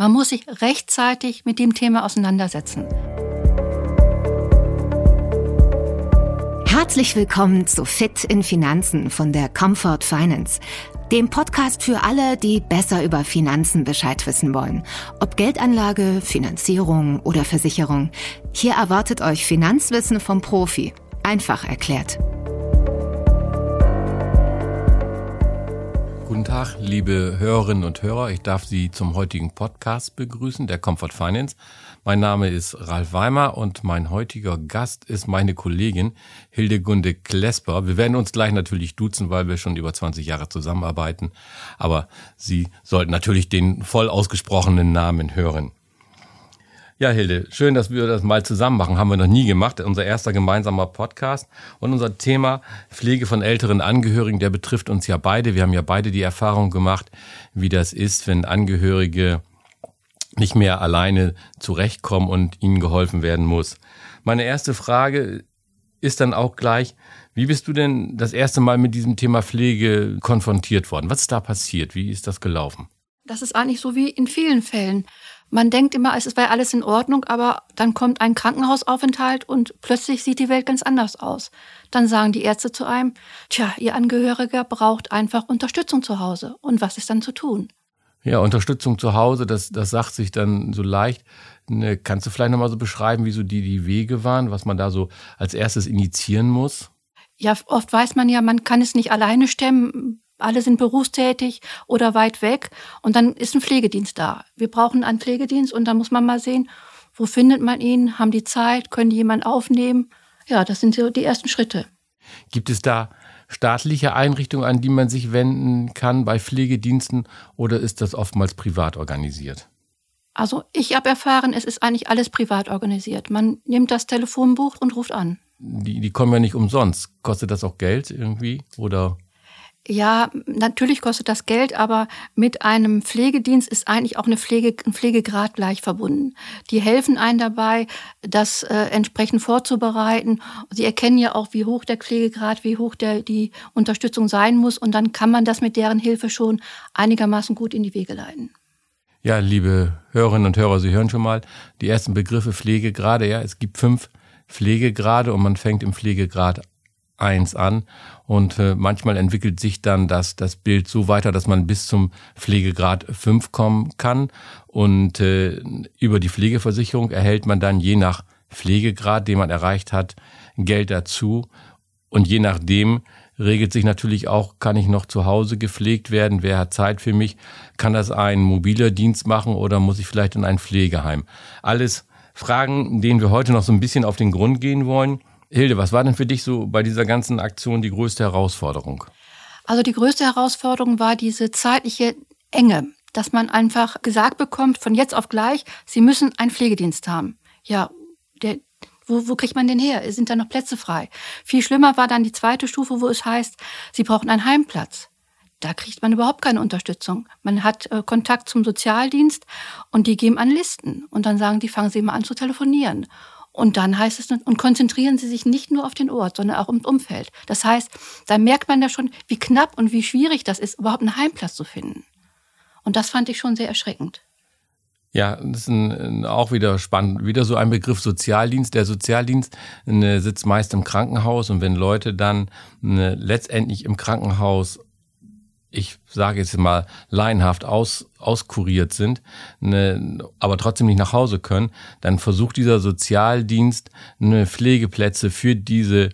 Man muss sich rechtzeitig mit dem Thema auseinandersetzen. Herzlich willkommen zu Fit in Finanzen von der Comfort Finance, dem Podcast für alle, die besser über Finanzen Bescheid wissen wollen. Ob Geldanlage, Finanzierung oder Versicherung. Hier erwartet euch Finanzwissen vom Profi. Einfach erklärt. Guten Tag, liebe Hörerinnen und Hörer. Ich darf Sie zum heutigen Podcast begrüßen, der Comfort Finance. Mein Name ist Ralf Weimer und mein heutiger Gast ist meine Kollegin Hildegunde Klesper. Wir werden uns gleich natürlich duzen, weil wir schon über 20 Jahre zusammenarbeiten. Aber Sie sollten natürlich den voll ausgesprochenen Namen hören. Ja, Hilde, schön, dass wir das mal zusammen machen. Haben wir noch nie gemacht. Unser erster gemeinsamer Podcast. Und unser Thema Pflege von älteren Angehörigen, der betrifft uns ja beide. Wir haben ja beide die Erfahrung gemacht, wie das ist, wenn Angehörige nicht mehr alleine zurechtkommen und ihnen geholfen werden muss. Meine erste Frage ist dann auch gleich, wie bist du denn das erste Mal mit diesem Thema Pflege konfrontiert worden? Was ist da passiert? Wie ist das gelaufen? Das ist eigentlich so wie in vielen Fällen. Man denkt immer, es wäre alles in Ordnung, aber dann kommt ein Krankenhausaufenthalt und plötzlich sieht die Welt ganz anders aus. Dann sagen die Ärzte zu einem, tja, Ihr Angehöriger braucht einfach Unterstützung zu Hause. Und was ist dann zu tun? Ja, Unterstützung zu Hause, das, das sagt sich dann so leicht. Ne, kannst du vielleicht nochmal so beschreiben, wie so die, die Wege waren, was man da so als erstes initiieren muss? Ja, oft weiß man ja, man kann es nicht alleine stemmen alle sind berufstätig oder weit weg und dann ist ein Pflegedienst da. Wir brauchen einen Pflegedienst und da muss man mal sehen, wo findet man ihn, haben die Zeit, können die jemanden aufnehmen. Ja, das sind so die ersten Schritte. Gibt es da staatliche Einrichtungen, an die man sich wenden kann bei Pflegediensten oder ist das oftmals privat organisiert? Also ich habe erfahren, es ist eigentlich alles privat organisiert. Man nimmt das Telefonbuch und ruft an. Die, die kommen ja nicht umsonst. Kostet das auch Geld irgendwie oder? Ja, natürlich kostet das Geld, aber mit einem Pflegedienst ist eigentlich auch eine Pflege, ein Pflegegrad gleich verbunden. Die helfen einem dabei, das äh, entsprechend vorzubereiten. Sie erkennen ja auch, wie hoch der Pflegegrad, wie hoch der, die Unterstützung sein muss. Und dann kann man das mit deren Hilfe schon einigermaßen gut in die Wege leiten. Ja, liebe Hörerinnen und Hörer, Sie hören schon mal die ersten Begriffe Pflegegrade. Ja, es gibt fünf Pflegegrade und man fängt im Pflegegrad eins an. Und äh, manchmal entwickelt sich dann das, das Bild so weiter, dass man bis zum Pflegegrad 5 kommen kann. Und äh, über die Pflegeversicherung erhält man dann je nach Pflegegrad, den man erreicht hat, Geld dazu. Und je nachdem regelt sich natürlich auch, kann ich noch zu Hause gepflegt werden, wer hat Zeit für mich, kann das ein mobiler Dienst machen oder muss ich vielleicht in ein Pflegeheim. Alles Fragen, denen wir heute noch so ein bisschen auf den Grund gehen wollen. Hilde, was war denn für dich so bei dieser ganzen Aktion die größte Herausforderung? Also die größte Herausforderung war diese zeitliche Enge, dass man einfach gesagt bekommt, von jetzt auf gleich, Sie müssen einen Pflegedienst haben. Ja, der, wo, wo kriegt man den her? Sind da noch Plätze frei? Viel schlimmer war dann die zweite Stufe, wo es heißt, Sie brauchen einen Heimplatz. Da kriegt man überhaupt keine Unterstützung. Man hat äh, Kontakt zum Sozialdienst und die geben an Listen. Und dann sagen die, fangen Sie mal an zu telefonieren. Und dann heißt es, und konzentrieren Sie sich nicht nur auf den Ort, sondern auch ums Umfeld. Das heißt, da merkt man ja schon, wie knapp und wie schwierig das ist, überhaupt einen Heimplatz zu finden. Und das fand ich schon sehr erschreckend. Ja, das ist ein, auch wieder spannend. Wieder so ein Begriff Sozialdienst. Der Sozialdienst ne, sitzt meist im Krankenhaus und wenn Leute dann ne, letztendlich im Krankenhaus ich sage jetzt mal, laienhaft aus, auskuriert sind, ne, aber trotzdem nicht nach Hause können, dann versucht dieser Sozialdienst eine Pflegeplätze für diese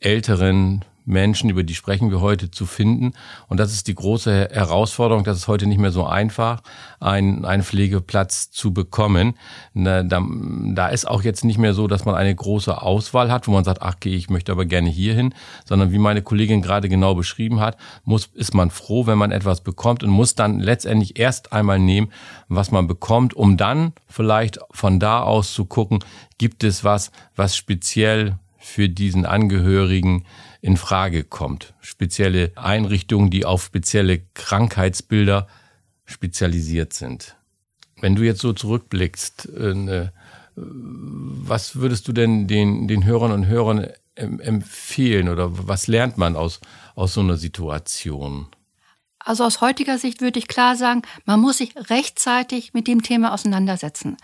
älteren Menschen, über die sprechen wir heute, zu finden. Und das ist die große Herausforderung. Das ist heute nicht mehr so einfach, einen, einen Pflegeplatz zu bekommen. Da, da ist auch jetzt nicht mehr so, dass man eine große Auswahl hat, wo man sagt, ach, okay, ich möchte aber gerne hierhin, sondern wie meine Kollegin gerade genau beschrieben hat, muss, ist man froh, wenn man etwas bekommt und muss dann letztendlich erst einmal nehmen, was man bekommt, um dann vielleicht von da aus zu gucken, gibt es was, was speziell für diesen Angehörigen in Frage kommt. Spezielle Einrichtungen, die auf spezielle Krankheitsbilder spezialisiert sind. Wenn du jetzt so zurückblickst, äh, ne, was würdest du denn den, den Hörern und Hörern empfehlen oder was lernt man aus, aus so einer Situation? Also aus heutiger Sicht würde ich klar sagen, man muss sich rechtzeitig mit dem Thema auseinandersetzen.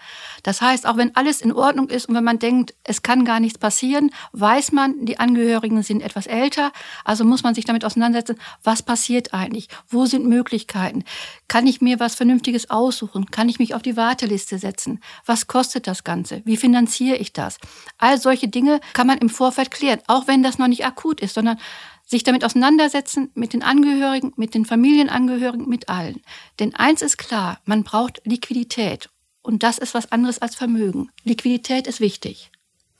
Das heißt, auch wenn alles in Ordnung ist und wenn man denkt, es kann gar nichts passieren, weiß man, die Angehörigen sind etwas älter, also muss man sich damit auseinandersetzen, was passiert eigentlich? Wo sind Möglichkeiten? Kann ich mir was Vernünftiges aussuchen? Kann ich mich auf die Warteliste setzen? Was kostet das Ganze? Wie finanziere ich das? All solche Dinge kann man im Vorfeld klären, auch wenn das noch nicht akut ist, sondern sich damit auseinandersetzen mit den Angehörigen, mit den Familienangehörigen, mit allen. Denn eins ist klar, man braucht Liquidität. Und das ist was anderes als Vermögen. Liquidität ist wichtig.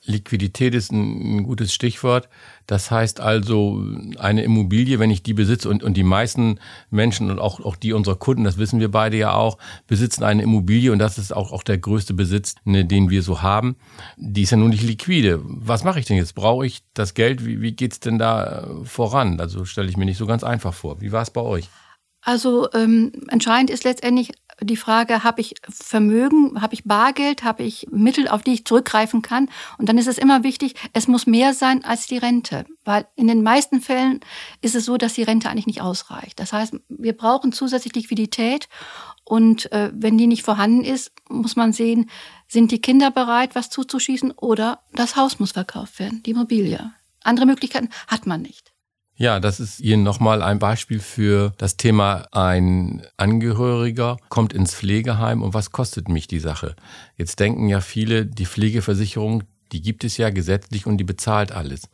Liquidität ist ein, gutes Stichwort. Das heißt also, eine Immobilie, wenn ich die besitze und, und die meisten Menschen und auch, auch die unserer Kunden, das wissen wir beide ja auch, besitzen eine Immobilie und das ist auch, auch der größte Besitz, ne, den wir so haben. Die ist ja nun nicht liquide. Was mache ich denn jetzt? Brauche ich das Geld? Wie, wie geht's denn da äh, voran? Also stelle ich mir nicht so ganz einfach vor. Wie war es bei euch? Also ähm, entscheidend ist letztendlich die Frage, habe ich Vermögen, habe ich Bargeld, habe ich Mittel, auf die ich zurückgreifen kann? Und dann ist es immer wichtig, es muss mehr sein als die Rente, weil in den meisten Fällen ist es so, dass die Rente eigentlich nicht ausreicht. Das heißt, wir brauchen zusätzlich Liquidität und äh, wenn die nicht vorhanden ist, muss man sehen, sind die Kinder bereit, was zuzuschießen oder das Haus muss verkauft werden, die Immobilie. Andere Möglichkeiten hat man nicht. Ja, das ist hier nochmal ein Beispiel für das Thema, ein Angehöriger kommt ins Pflegeheim und was kostet mich die Sache? Jetzt denken ja viele, die Pflegeversicherung, die gibt es ja gesetzlich und die bezahlt alles.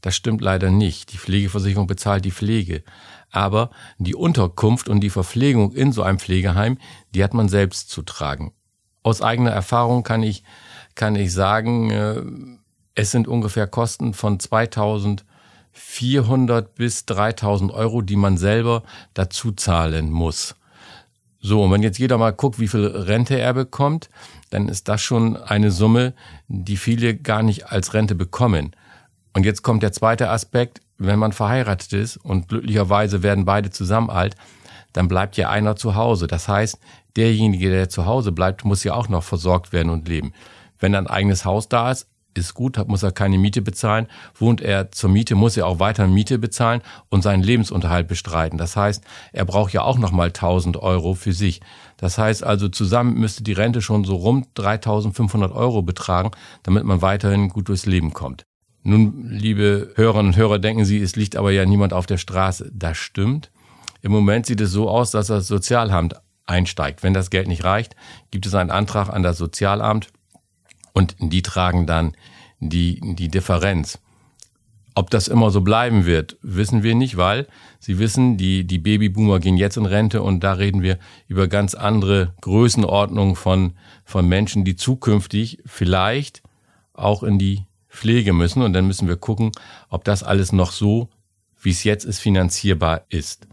Das stimmt leider nicht. Die Pflegeversicherung bezahlt die Pflege. Aber die Unterkunft und die Verpflegung in so einem Pflegeheim, die hat man selbst zu tragen. Aus eigener Erfahrung kann ich, kann ich sagen, äh, es sind ungefähr Kosten von 2000 400 bis 3000 Euro, die man selber dazu zahlen muss. So, und wenn jetzt jeder mal guckt, wie viel Rente er bekommt, dann ist das schon eine Summe, die viele gar nicht als Rente bekommen. Und jetzt kommt der zweite Aspekt, wenn man verheiratet ist und glücklicherweise werden beide zusammen alt, dann bleibt ja einer zu Hause. Das heißt, derjenige, der zu Hause bleibt, muss ja auch noch versorgt werden und leben. Wenn ein eigenes Haus da ist, ist gut, muss er keine Miete bezahlen. Wohnt er zur Miete, muss er auch weiter Miete bezahlen und seinen Lebensunterhalt bestreiten. Das heißt, er braucht ja auch nochmal 1000 Euro für sich. Das heißt also, zusammen müsste die Rente schon so rund 3500 Euro betragen, damit man weiterhin gut durchs Leben kommt. Nun, liebe Hörerinnen und Hörer, denken Sie, es liegt aber ja niemand auf der Straße. Das stimmt. Im Moment sieht es so aus, dass das Sozialamt einsteigt. Wenn das Geld nicht reicht, gibt es einen Antrag an das Sozialamt und die tragen dann die, die Differenz. Ob das immer so bleiben wird, wissen wir nicht, weil Sie wissen, die, die Babyboomer gehen jetzt in Rente und da reden wir über ganz andere Größenordnungen von, von Menschen, die zukünftig vielleicht auch in die Pflege müssen. Und dann müssen wir gucken, ob das alles noch so, wie es jetzt ist, finanzierbar ist.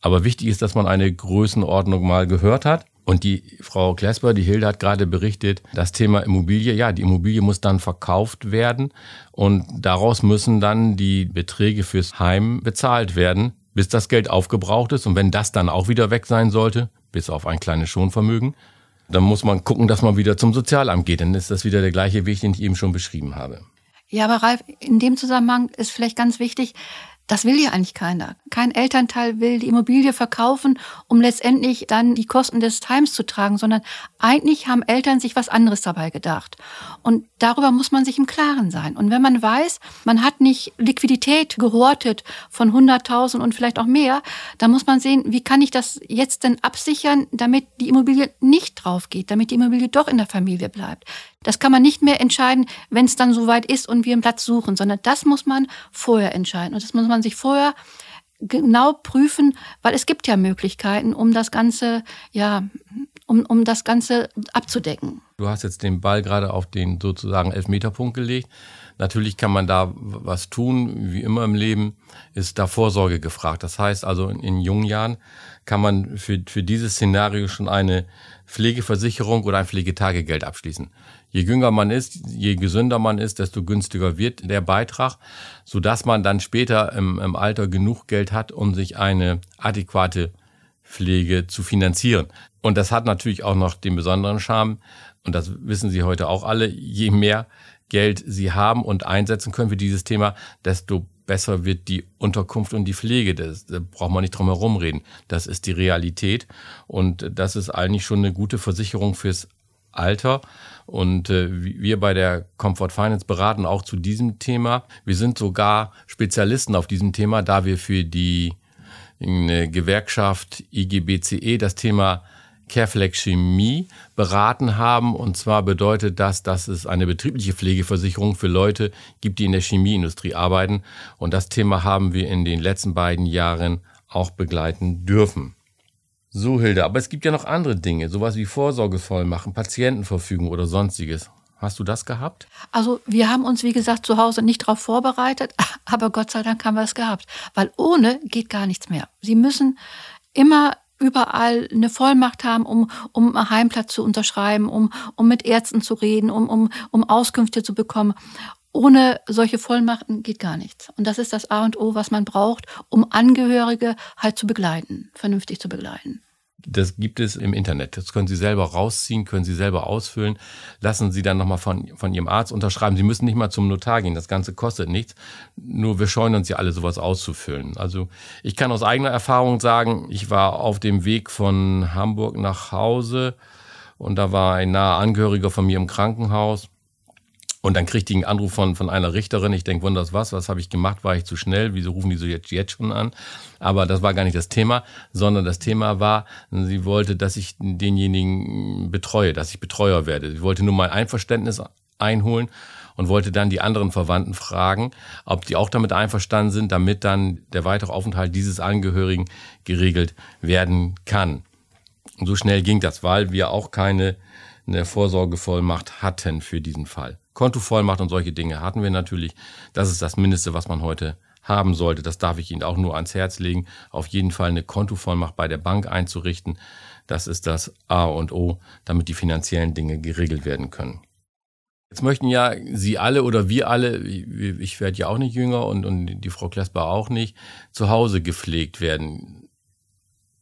Aber wichtig ist, dass man eine Größenordnung mal gehört hat und die Frau Klesper, die Hilde hat gerade berichtet, das Thema Immobilie, ja, die Immobilie muss dann verkauft werden und daraus müssen dann die Beträge fürs Heim bezahlt werden, bis das Geld aufgebraucht ist. Und wenn das dann auch wieder weg sein sollte, bis auf ein kleines Schonvermögen, dann muss man gucken, dass man wieder zum Sozialamt geht. Dann ist das wieder der gleiche Weg, den ich eben schon beschrieben habe. Ja, aber Ralf, in dem Zusammenhang ist vielleicht ganz wichtig, das will ja eigentlich keiner. Kein Elternteil will die Immobilie verkaufen, um letztendlich dann die Kosten des Heims zu tragen, sondern eigentlich haben Eltern sich was anderes dabei gedacht. Und darüber muss man sich im Klaren sein. Und wenn man weiß, man hat nicht Liquidität gehortet von 100.000 und vielleicht auch mehr, dann muss man sehen, wie kann ich das jetzt denn absichern, damit die Immobilie nicht drauf geht, damit die Immobilie doch in der Familie bleibt. Das kann man nicht mehr entscheiden, wenn es dann soweit ist und wir einen Platz suchen, sondern das muss man vorher entscheiden. Und das muss man sich vorher genau prüfen, weil es gibt ja Möglichkeiten, um das Ganze, ja, um, um das Ganze abzudecken. Du hast jetzt den Ball gerade auf den sozusagen Elfmeterpunkt gelegt. Natürlich kann man da was tun, wie immer im Leben ist da Vorsorge gefragt. Das heißt also in, in jungen Jahren kann man für, für dieses Szenario schon eine Pflegeversicherung oder ein Pflegetagegeld abschließen. Je jünger man ist, je gesünder man ist, desto günstiger wird der Beitrag, so dass man dann später im, im Alter genug Geld hat, um sich eine adäquate Pflege zu finanzieren. Und das hat natürlich auch noch den besonderen Charme, und das wissen Sie heute auch alle, je mehr Geld Sie haben und einsetzen können für dieses Thema, desto besser wird die Unterkunft und die Pflege. Das, da braucht man nicht drum herum reden. Das ist die Realität. Und das ist eigentlich schon eine gute Versicherung fürs Alter. Und äh, wir bei der Comfort Finance beraten auch zu diesem Thema. Wir sind sogar Spezialisten auf diesem Thema, da wir für die Gewerkschaft IGBCE das Thema Careflex Chemie beraten haben. Und zwar bedeutet das, dass es eine betriebliche Pflegeversicherung für Leute gibt, die in der Chemieindustrie arbeiten. Und das Thema haben wir in den letzten beiden Jahren auch begleiten dürfen. So, Hilde, aber es gibt ja noch andere Dinge, sowas wie Vorsorgevollmachen, Patientenverfügung oder sonstiges. Hast du das gehabt? Also wir haben uns, wie gesagt, zu Hause nicht darauf vorbereitet, aber Gott sei Dank haben wir es gehabt, weil ohne geht gar nichts mehr. Sie müssen immer überall eine Vollmacht haben, um, um einen Heimplatz zu unterschreiben, um, um mit Ärzten zu reden, um, um, um Auskünfte zu bekommen. Ohne solche Vollmachten geht gar nichts. Und das ist das A und O, was man braucht, um Angehörige halt zu begleiten, vernünftig zu begleiten. Das gibt es im Internet. Das können Sie selber rausziehen, können Sie selber ausfüllen. Lassen Sie dann nochmal von, von Ihrem Arzt unterschreiben. Sie müssen nicht mal zum Notar gehen. Das Ganze kostet nichts. Nur wir scheuen uns ja alle, sowas auszufüllen. Also ich kann aus eigener Erfahrung sagen, ich war auf dem Weg von Hamburg nach Hause und da war ein naher Angehöriger von mir im Krankenhaus. Und dann kriegte ich einen Anruf von, von einer Richterin. Ich denke, wunders was, was habe ich gemacht? War ich zu schnell? Wieso rufen die so jetzt, jetzt schon an? Aber das war gar nicht das Thema, sondern das Thema war, sie wollte, dass ich denjenigen betreue, dass ich Betreuer werde. Sie wollte nur mein Einverständnis einholen und wollte dann die anderen Verwandten fragen, ob die auch damit einverstanden sind, damit dann der weitere Aufenthalt dieses Angehörigen geregelt werden kann. Und so schnell ging das, weil wir auch keine eine Vorsorgevollmacht hatten für diesen Fall. Kontovollmacht und solche Dinge hatten wir natürlich. Das ist das Mindeste, was man heute haben sollte. Das darf ich Ihnen auch nur ans Herz legen. Auf jeden Fall eine Kontovollmacht bei der Bank einzurichten. Das ist das A und O, damit die finanziellen Dinge geregelt werden können. Jetzt möchten ja Sie alle oder wir alle, ich werde ja auch nicht jünger und, und die Frau Klesper auch nicht, zu Hause gepflegt werden.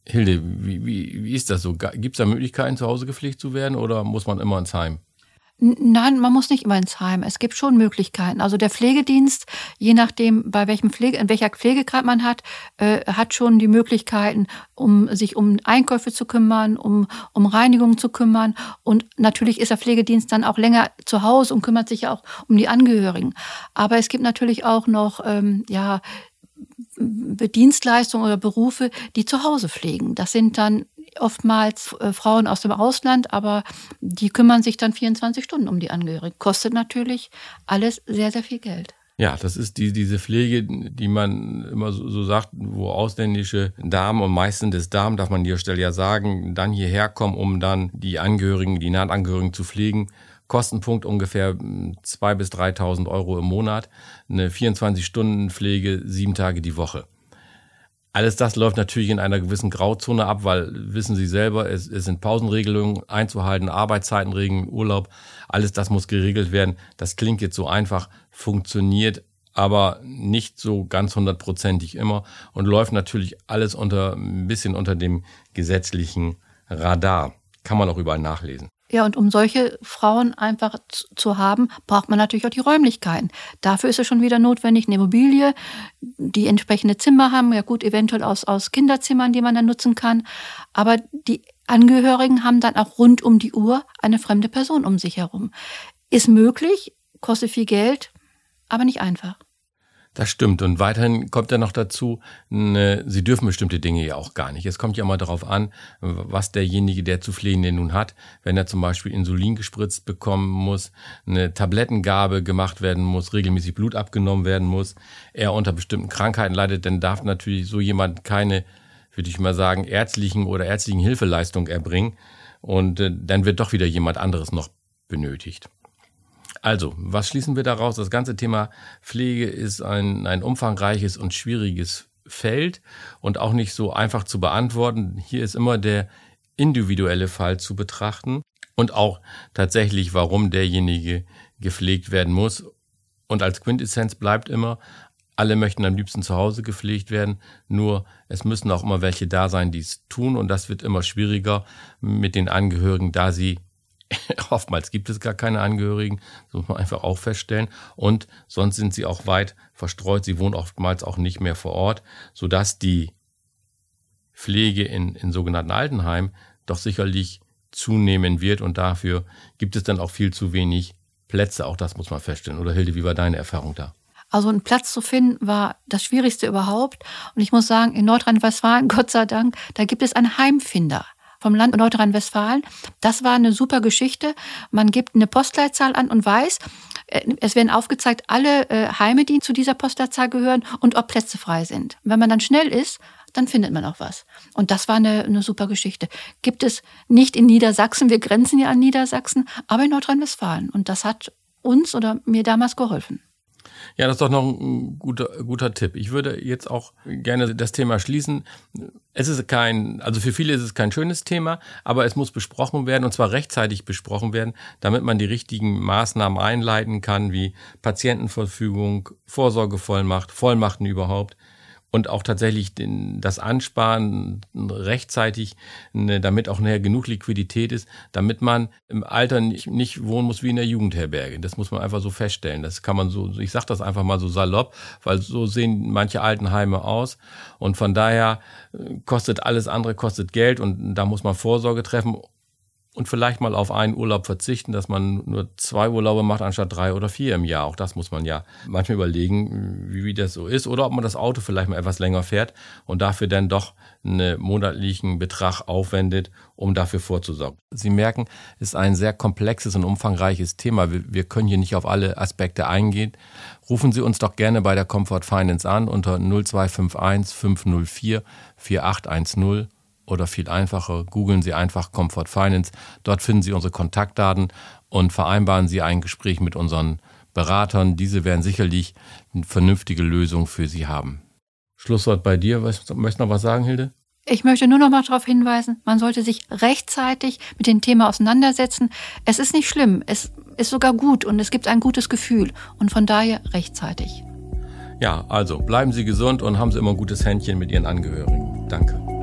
Hilde, wie, wie, wie ist das so? Gibt es da Möglichkeiten, zu Hause gepflegt zu werden oder muss man immer ins Heim? Nein, man muss nicht immer ins Heim. Es gibt schon Möglichkeiten. Also der Pflegedienst, je nachdem, bei welchem Pflege, in welcher Pflegegrad man hat, äh, hat schon die Möglichkeiten, um sich um Einkäufe zu kümmern, um, um Reinigung zu kümmern. Und natürlich ist der Pflegedienst dann auch länger zu Hause und kümmert sich ja auch um die Angehörigen. Aber es gibt natürlich auch noch, ähm, ja, Dienstleistungen oder Berufe, die zu Hause pflegen. Das sind dann oftmals äh, Frauen aus dem Ausland, aber die kümmern sich dann 24 Stunden um die Angehörigen. Kostet natürlich alles sehr, sehr viel Geld. Ja, das ist die, diese Pflege, die man immer so, so sagt, wo ausländische Damen und meistens des Damen, darf man an dieser Stelle ja sagen, dann hierher kommen, um dann die Angehörigen, die Nahangehörigen zu pflegen. Kostenpunkt ungefähr 2.000 bis 3.000 Euro im Monat. Eine 24-Stunden-Pflege, sieben Tage die Woche. Alles das läuft natürlich in einer gewissen Grauzone ab, weil wissen Sie selber, es, es sind Pausenregelungen einzuhalten, Arbeitszeitenregeln, Urlaub, alles das muss geregelt werden. Das klingt jetzt so einfach, funktioniert aber nicht so ganz hundertprozentig immer und läuft natürlich alles unter ein bisschen unter dem gesetzlichen Radar. Kann man auch überall nachlesen. Ja, und um solche Frauen einfach zu haben, braucht man natürlich auch die Räumlichkeiten. Dafür ist es schon wieder notwendig, eine Immobilie, die entsprechende Zimmer haben, ja gut, eventuell aus, aus Kinderzimmern, die man dann nutzen kann. Aber die Angehörigen haben dann auch rund um die Uhr eine fremde Person um sich herum. Ist möglich, kostet viel Geld, aber nicht einfach. Das stimmt. Und weiterhin kommt ja noch dazu, ne, sie dürfen bestimmte Dinge ja auch gar nicht. Es kommt ja immer darauf an, was derjenige, der zu pflegen denn nun hat. Wenn er zum Beispiel Insulin gespritzt bekommen muss, eine Tablettengabe gemacht werden muss, regelmäßig Blut abgenommen werden muss, er unter bestimmten Krankheiten leidet, dann darf natürlich so jemand keine, würde ich mal sagen, ärztlichen oder ärztlichen Hilfeleistung erbringen. Und äh, dann wird doch wieder jemand anderes noch benötigt. Also, was schließen wir daraus? Das ganze Thema Pflege ist ein, ein umfangreiches und schwieriges Feld und auch nicht so einfach zu beantworten. Hier ist immer der individuelle Fall zu betrachten und auch tatsächlich, warum derjenige gepflegt werden muss. Und als Quintessenz bleibt immer, alle möchten am liebsten zu Hause gepflegt werden, nur es müssen auch immer welche da sein, die es tun und das wird immer schwieriger mit den Angehörigen, da sie Oftmals gibt es gar keine Angehörigen, das muss man einfach auch feststellen. Und sonst sind sie auch weit verstreut. Sie wohnen oftmals auch nicht mehr vor Ort, sodass die Pflege in, in sogenannten Altenheimen doch sicherlich zunehmen wird. Und dafür gibt es dann auch viel zu wenig Plätze. Auch das muss man feststellen. Oder Hilde, wie war deine Erfahrung da? Also einen Platz zu finden war das Schwierigste überhaupt. Und ich muss sagen, in Nordrhein-Westfalen, Gott sei Dank, da gibt es einen Heimfinder vom Land Nordrhein-Westfalen. Das war eine super Geschichte. Man gibt eine Postleitzahl an und weiß, äh, es werden aufgezeigt alle äh, Heime, die zu dieser Postleitzahl gehören und ob Plätze frei sind. Wenn man dann schnell ist, dann findet man auch was. Und das war eine, eine super Geschichte. Gibt es nicht in Niedersachsen, wir grenzen ja an Niedersachsen, aber in Nordrhein-Westfalen. Und das hat uns oder mir damals geholfen. Ja, das ist doch noch ein guter, guter Tipp. Ich würde jetzt auch gerne das Thema schließen. Es ist kein, also für viele ist es kein schönes Thema, aber es muss besprochen werden und zwar rechtzeitig besprochen werden, damit man die richtigen Maßnahmen einleiten kann, wie Patientenverfügung, Vorsorgevollmacht, Vollmachten überhaupt und auch tatsächlich den, das Ansparen rechtzeitig, ne, damit auch nachher genug Liquidität ist, damit man im Alter nicht, nicht wohnen muss wie in der Jugendherberge. Das muss man einfach so feststellen. Das kann man so, ich sage das einfach mal so salopp, weil so sehen manche Altenheime aus. Und von daher äh, kostet alles andere, kostet Geld und da muss man Vorsorge treffen und vielleicht mal auf einen Urlaub verzichten, dass man nur zwei Urlaube macht anstatt drei oder vier im Jahr. Auch das muss man ja manchmal überlegen, wie, wie das so ist. Oder ob man das Auto vielleicht mal etwas länger fährt und dafür dann doch einen monatlichen Betrag aufwendet, um dafür vorzusorgen. Sie merken, es ist ein sehr komplexes und umfangreiches Thema. Wir, wir können hier nicht auf alle Aspekte eingehen. Rufen Sie uns doch gerne bei der Comfort Finance an unter 0251 504 4810 oder viel einfacher, googeln Sie einfach Comfort Finance. Dort finden Sie unsere Kontaktdaten und vereinbaren Sie ein Gespräch mit unseren Beratern. Diese werden sicherlich eine vernünftige Lösung für Sie haben. Schlusswort bei dir. Möchtest du noch was sagen, Hilde? Ich möchte nur noch mal darauf hinweisen, man sollte sich rechtzeitig mit dem Thema auseinandersetzen. Es ist nicht schlimm, es ist sogar gut und es gibt ein gutes Gefühl und von daher rechtzeitig. Ja, also bleiben Sie gesund und haben Sie immer ein gutes Händchen mit Ihren Angehörigen. Danke.